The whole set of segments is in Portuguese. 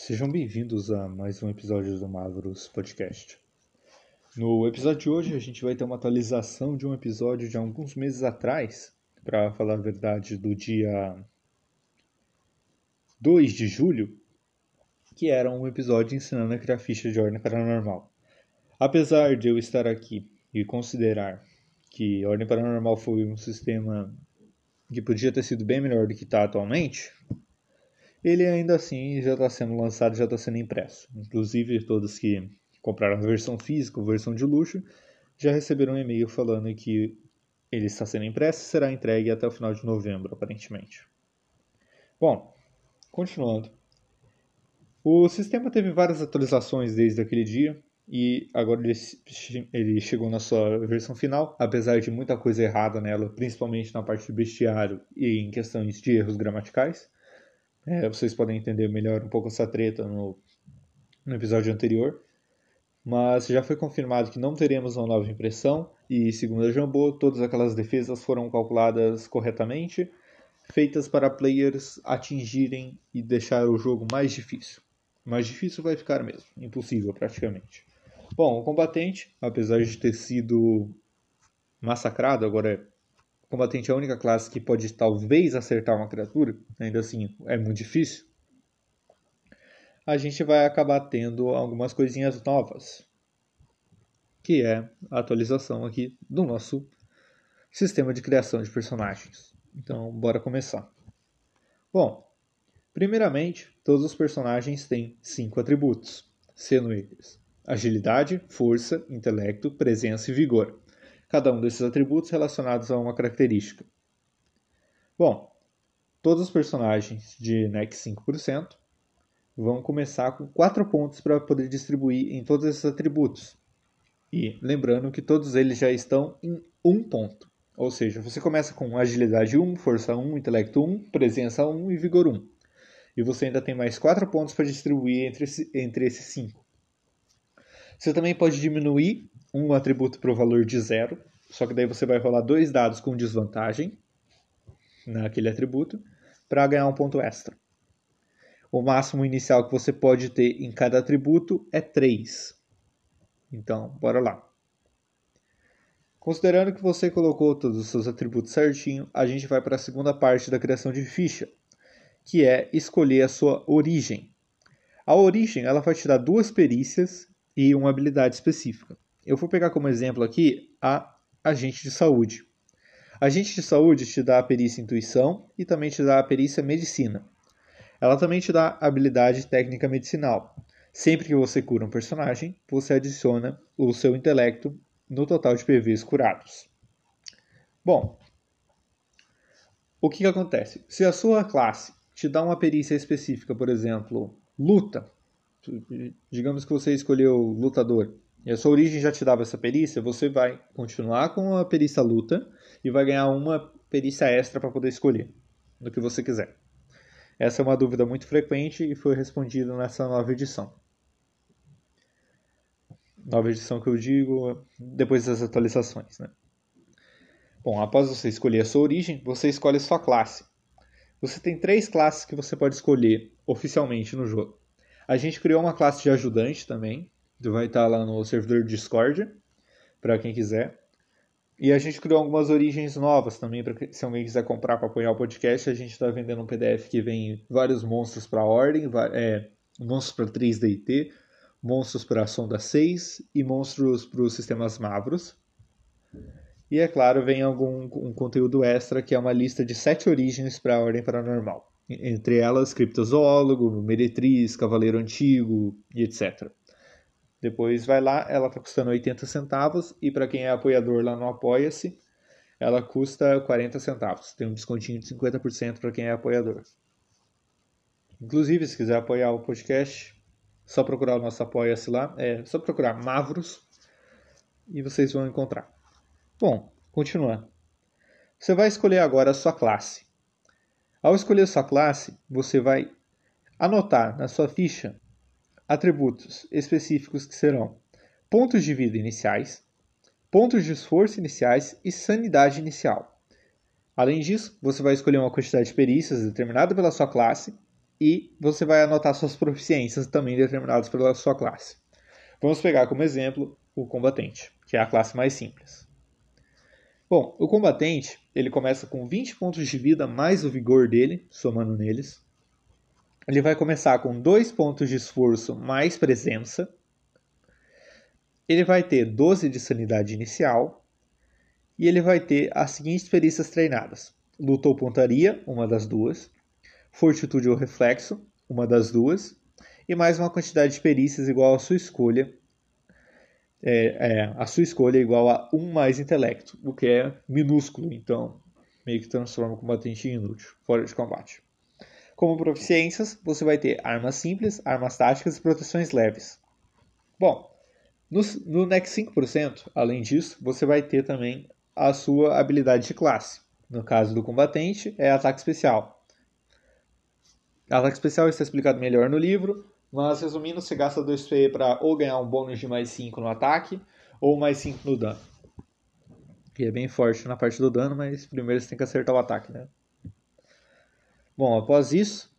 Sejam bem-vindos a mais um episódio do Mavros Podcast. No episódio de hoje, a gente vai ter uma atualização de um episódio de alguns meses atrás, para falar a verdade, do dia 2 de julho, que era um episódio ensinando a criar ficha de ordem paranormal. Apesar de eu estar aqui e considerar que ordem paranormal foi um sistema que podia ter sido bem melhor do que está atualmente, ele ainda assim já está sendo lançado, já está sendo impresso. Inclusive, todos que compraram a versão física, a versão de luxo, já receberam um e-mail falando que ele está sendo impresso e será entregue até o final de novembro, aparentemente. Bom, continuando. O sistema teve várias atualizações desde aquele dia e agora ele, ele chegou na sua versão final, apesar de muita coisa errada nela, principalmente na parte do bestiário e em questões de erros gramaticais. É, vocês podem entender melhor um pouco essa treta no, no episódio anterior. Mas já foi confirmado que não teremos uma nova impressão, e segundo a Jambô, todas aquelas defesas foram calculadas corretamente, feitas para players atingirem e deixar o jogo mais difícil. Mais difícil vai ficar mesmo, impossível praticamente. Bom, o combatente, apesar de ter sido massacrado, agora é combatente é a única classe que pode talvez acertar uma criatura, ainda assim é muito difícil, a gente vai acabar tendo algumas coisinhas novas, que é a atualização aqui do nosso sistema de criação de personagens. Então, bora começar. Bom, primeiramente, todos os personagens têm cinco atributos, sendo eles agilidade, força, intelecto, presença e vigor cada um desses atributos relacionados a uma característica. Bom, todos os personagens de NEC 5% vão começar com 4 pontos para poder distribuir em todos esses atributos. E lembrando que todos eles já estão em 1 ponto. Ou seja, você começa com agilidade 1, força 1, intelecto 1, presença 1 e vigor 1. E você ainda tem mais 4 pontos para distribuir entre, esse, entre esses 5. Você também pode diminuir um atributo para o valor de zero, só que daí você vai rolar dois dados com desvantagem naquele atributo para ganhar um ponto extra. O máximo inicial que você pode ter em cada atributo é 3. Então, bora lá. Considerando que você colocou todos os seus atributos certinho, a gente vai para a segunda parte da criação de ficha, que é escolher a sua origem. A origem ela vai te dar duas perícias e uma habilidade específica. Eu vou pegar como exemplo aqui a agente de saúde. Agente de saúde te dá a perícia intuição e também te dá a perícia medicina. Ela também te dá habilidade técnica medicinal. Sempre que você cura um personagem, você adiciona o seu intelecto no total de PVs curados. Bom, o que, que acontece? Se a sua classe te dá uma perícia específica, por exemplo, luta, digamos que você escolheu lutador, e a sua origem já te dava essa perícia, você vai continuar com a perícia luta e vai ganhar uma perícia extra para poder escolher no que você quiser. Essa é uma dúvida muito frequente e foi respondida nessa nova edição. Nova edição que eu digo depois das atualizações, né? Bom, após você escolher a sua origem, você escolhe a sua classe. Você tem três classes que você pode escolher oficialmente no jogo. A gente criou uma classe de ajudante também, vai estar lá no servidor Discord, para quem quiser. E a gente criou algumas origens novas também, para se alguém quiser comprar para apoiar o podcast, a gente está vendendo um PDF que vem vários monstros para ordem, é, monstros para 3DT, monstros para Sonda 6 e monstros para os sistemas Mavros. E é claro, vem algum um conteúdo extra que é uma lista de sete origens para a Ordem Paranormal. Entre elas, Criptozoólogo, Meretriz, Cavaleiro Antigo e etc. Depois vai lá, ela está custando 80 centavos e para quem é apoiador lá no Apoia-se, ela custa 40 centavos. Tem um descontinho de 50% para quem é apoiador. Inclusive, se quiser apoiar o podcast, só procurar o nosso Apoia-se lá. É só procurar Mavros e vocês vão encontrar. Bom, continuando. Você vai escolher agora a sua classe. Ao escolher a sua classe, você vai anotar na sua ficha atributos específicos que serão pontos de vida iniciais, pontos de esforço iniciais e sanidade inicial. Além disso, você vai escolher uma quantidade de perícias determinada pela sua classe e você vai anotar suas proficiências também determinadas pela sua classe. Vamos pegar como exemplo o combatente, que é a classe mais simples. Bom, o combatente ele começa com 20 pontos de vida mais o vigor dele, somando neles. Ele vai começar com 2 pontos de esforço mais presença. Ele vai ter 12 de sanidade inicial. E ele vai ter as seguintes perícias treinadas: luta ou pontaria, uma das duas, fortitude ou reflexo, uma das duas, e mais uma quantidade de perícias igual à sua escolha. É, é, a sua escolha é igual a 1 mais intelecto, o que é minúsculo, então meio que transforma o combatente em inútil, fora de combate. Como proficiências, você vai ter armas simples, armas táticas e proteções leves. Bom, no, no NEC 5%, além disso, você vai ter também a sua habilidade de classe. No caso do combatente, é ataque especial. Ataque especial está explicado melhor no livro, mas resumindo, você gasta 2 PE para ou ganhar um bônus de mais 5 no ataque, ou mais 5 no dano. Que é bem forte na parte do dano, mas primeiro você tem que acertar o ataque, né? Bom, após isso,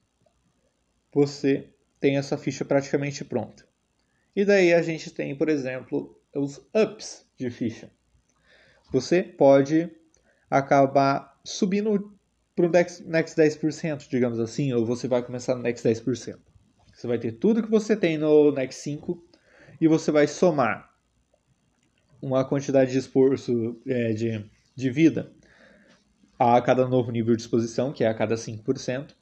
você tem essa ficha praticamente pronta. E daí a gente tem, por exemplo, os ups de ficha. Você pode acabar subindo para o next 10%, digamos assim, ou você vai começar no next 10%. Você vai ter tudo que você tem no Next 5 e você vai somar uma quantidade de esforço é, de, de vida a cada novo nível de exposição, que é a cada 5%.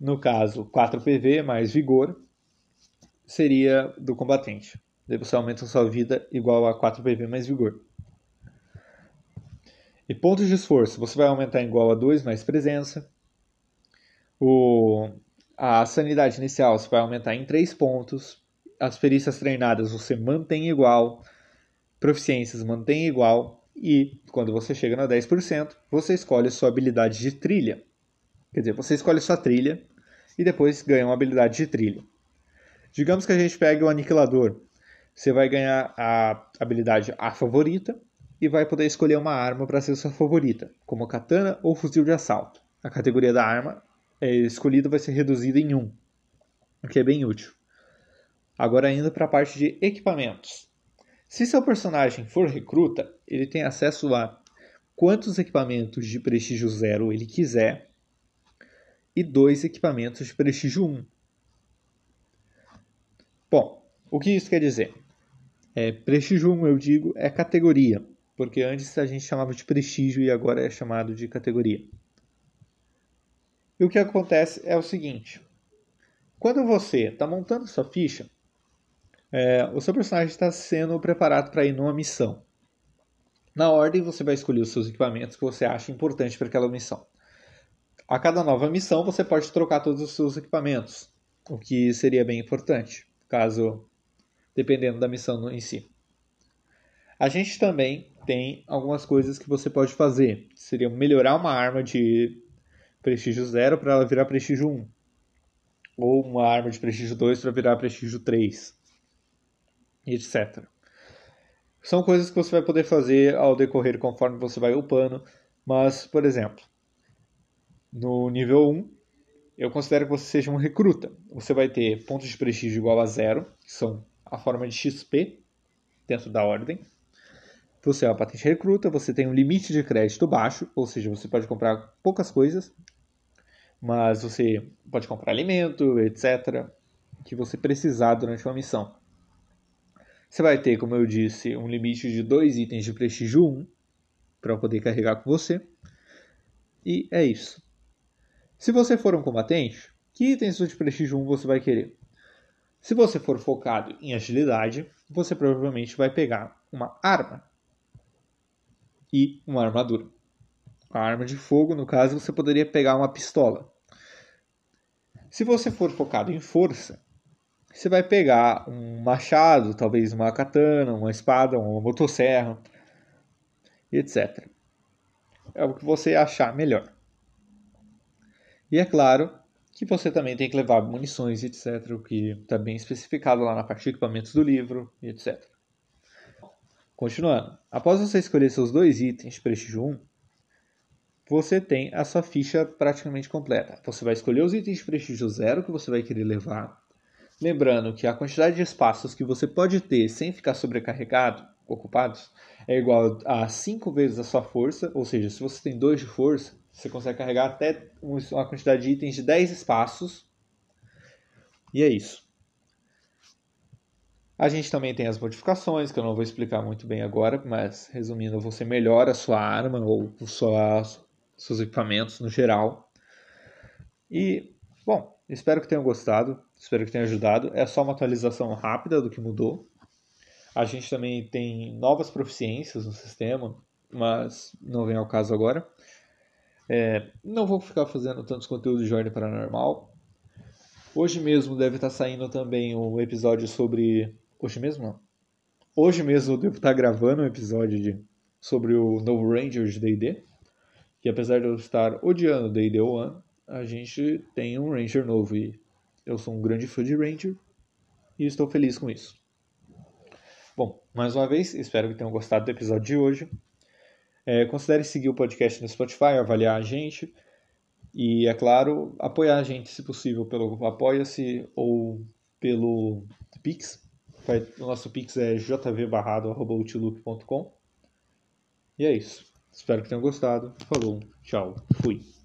No caso, 4 PV mais vigor seria do combatente. Daí você aumenta a sua vida igual a 4 PV mais vigor. E pontos de esforço, você vai aumentar igual a 2 mais presença. O a sanidade inicial você vai aumentar em 3 pontos. As perícias treinadas você mantém igual. Proficiências mantém igual. E quando você chega no 10%, você escolhe sua habilidade de trilha. Quer dizer, você escolhe sua trilha e depois ganha uma habilidade de trilha. Digamos que a gente pegue o aniquilador. Você vai ganhar a habilidade A favorita e vai poder escolher uma arma para ser sua favorita, como katana ou fuzil de assalto. A categoria da arma é, escolhido vai ser reduzido em 1, o que é bem útil. Agora indo para a parte de equipamentos. Se seu personagem for recruta, ele tem acesso a quantos equipamentos de prestígio 0 ele quiser e dois equipamentos de prestígio 1. Bom, o que isso quer dizer? É, prestígio 1, eu digo, é categoria, porque antes a gente chamava de prestígio e agora é chamado de categoria. E o que acontece é o seguinte: quando você está montando sua ficha, é, o seu personagem está sendo preparado para ir numa missão. Na ordem, você vai escolher os seus equipamentos que você acha importante para aquela missão. A cada nova missão, você pode trocar todos os seus equipamentos, o que seria bem importante, caso dependendo da missão em si. A gente também tem algumas coisas que você pode fazer. Seria melhorar uma arma de prestígio 0 para ela virar prestígio 1. Ou uma arma de prestígio 2 para virar prestígio 3. Etc. São coisas que você vai poder fazer ao decorrer conforme você vai upando. Mas, por exemplo, no nível 1, eu considero que você seja um recruta. Você vai ter pontos de prestígio igual a zero, que são a forma de XP dentro da ordem. Você é uma patente recruta, você tem um limite de crédito baixo, ou seja, você pode comprar poucas coisas, mas você pode comprar alimento, etc., que você precisar durante uma missão. Você vai ter, como eu disse, um limite de dois itens de prestígio 1 para poder carregar com você. E é isso. Se você for um combatente, que itens de prestígio 1 você vai querer? Se você for focado em agilidade, você provavelmente vai pegar uma arma e uma armadura a arma de fogo, no caso, você poderia pegar uma pistola. Se você for focado em força, você vai pegar um machado, talvez uma katana, uma espada, uma motosserra, etc. É o que você achar melhor. E é claro que você também tem que levar munições, etc., o que está bem especificado lá na parte de equipamentos do livro, etc. Continuando, após você escolher seus dois itens de prestígio 1, você tem a sua ficha praticamente completa. Você vai escolher os itens de prestígio zero que você vai querer levar. Lembrando que a quantidade de espaços que você pode ter sem ficar sobrecarregado, ocupados, é igual a 5 vezes a sua força. Ou seja, se você tem 2 de força, você consegue carregar até uma quantidade de itens de 10 espaços. E é isso. A gente também tem as modificações, que eu não vou explicar muito bem agora, mas resumindo, você melhora a sua arma ou suas, seus equipamentos no geral. E, bom, espero que tenham gostado, espero que tenha ajudado. É só uma atualização rápida do que mudou. A gente também tem novas proficiências no sistema, mas não vem ao caso agora. É, não vou ficar fazendo tantos conteúdos de ordem paranormal. Hoje mesmo deve estar saindo também um episódio sobre Hoje mesmo não. Hoje mesmo eu devo estar gravando um episódio de, sobre o novo Ranger de D&D. Que apesar de eu estar odiando D&D One, a gente tem um Ranger novo e eu sou um grande fã de Ranger e estou feliz com isso. Bom, mais uma vez, espero que tenham gostado do episódio de hoje. É, considere seguir o podcast no Spotify, avaliar a gente e, é claro, apoiar a gente, se possível, pelo Apoia-se ou pelo Pix, o nosso pix é jvbarrado.outlook.com. E é isso. Espero que tenham gostado. Falou, tchau, fui.